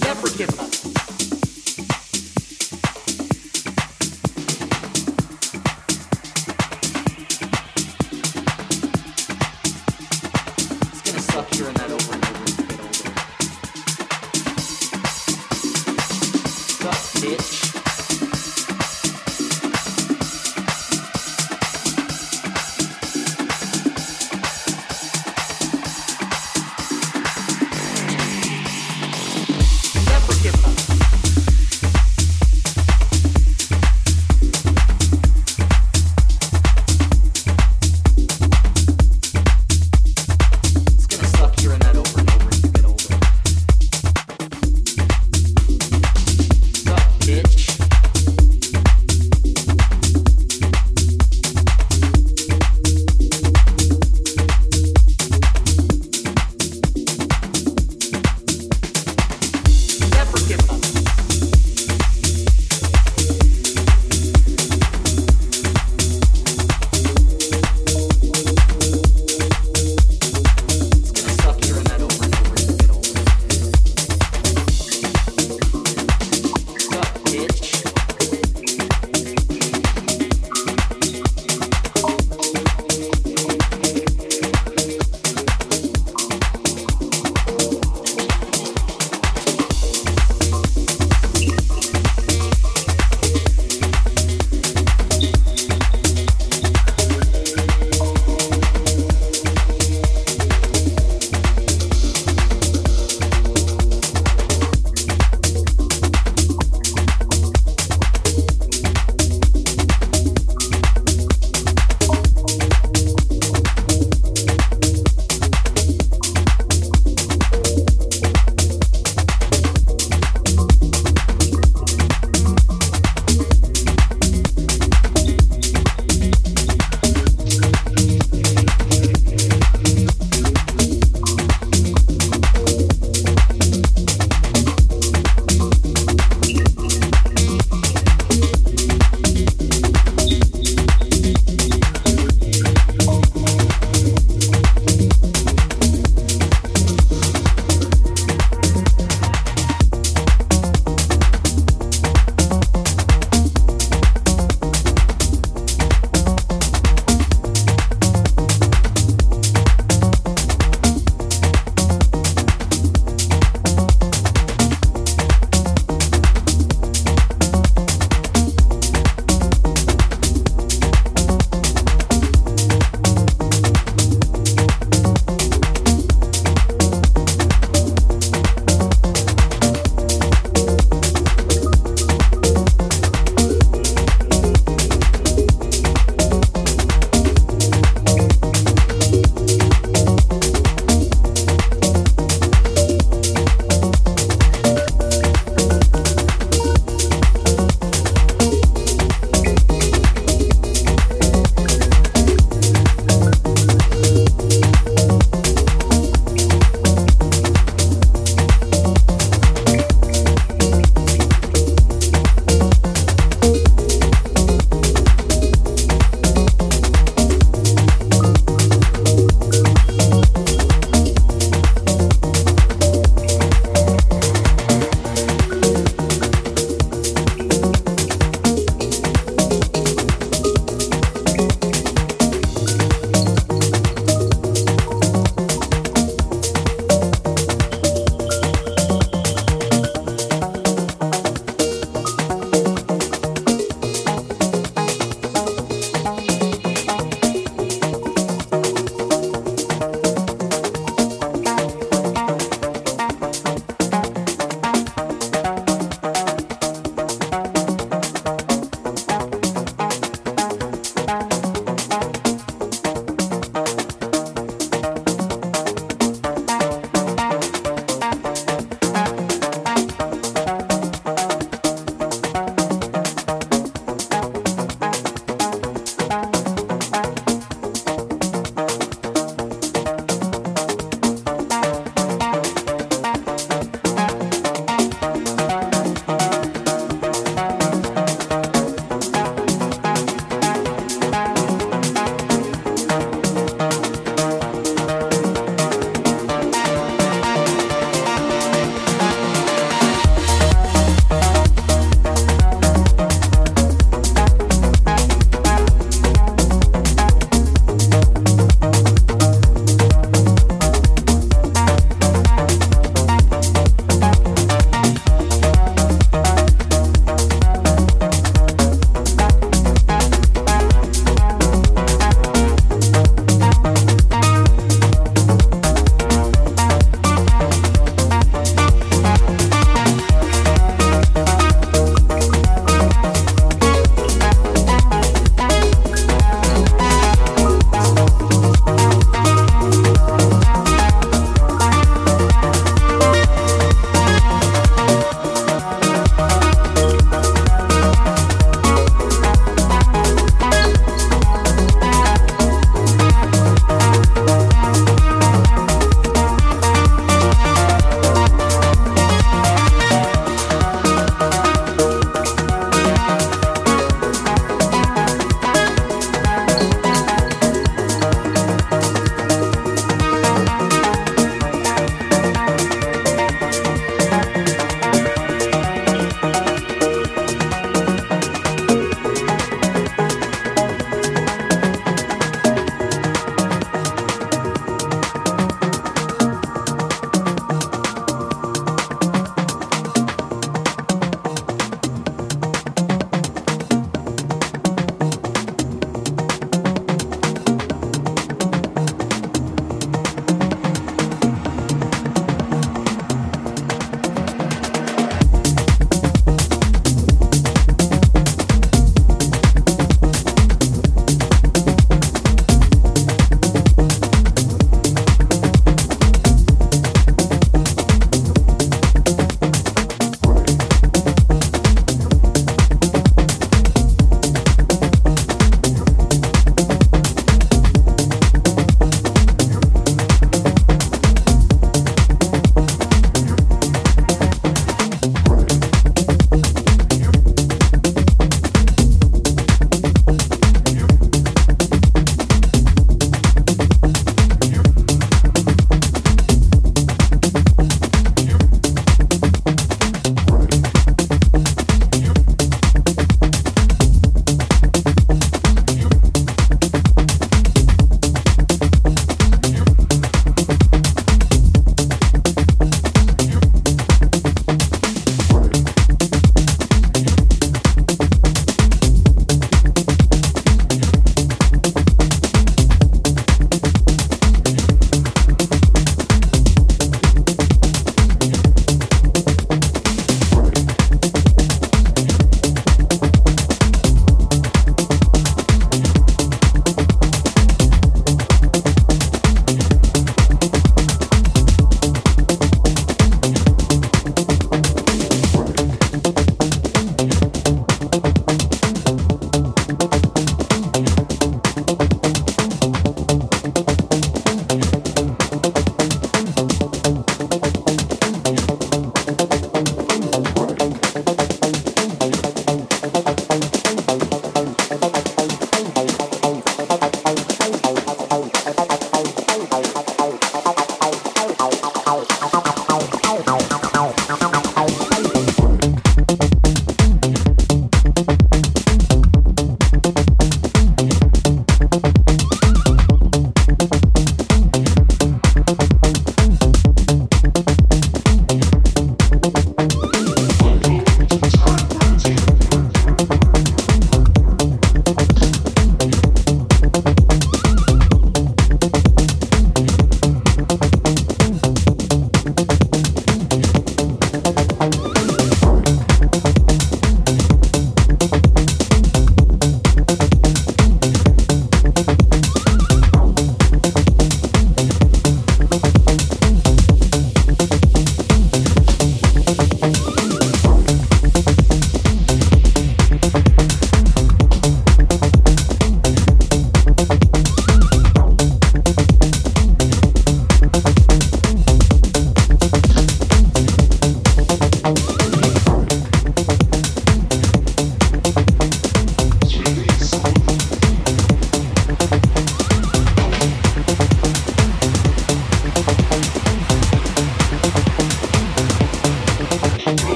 Never give up.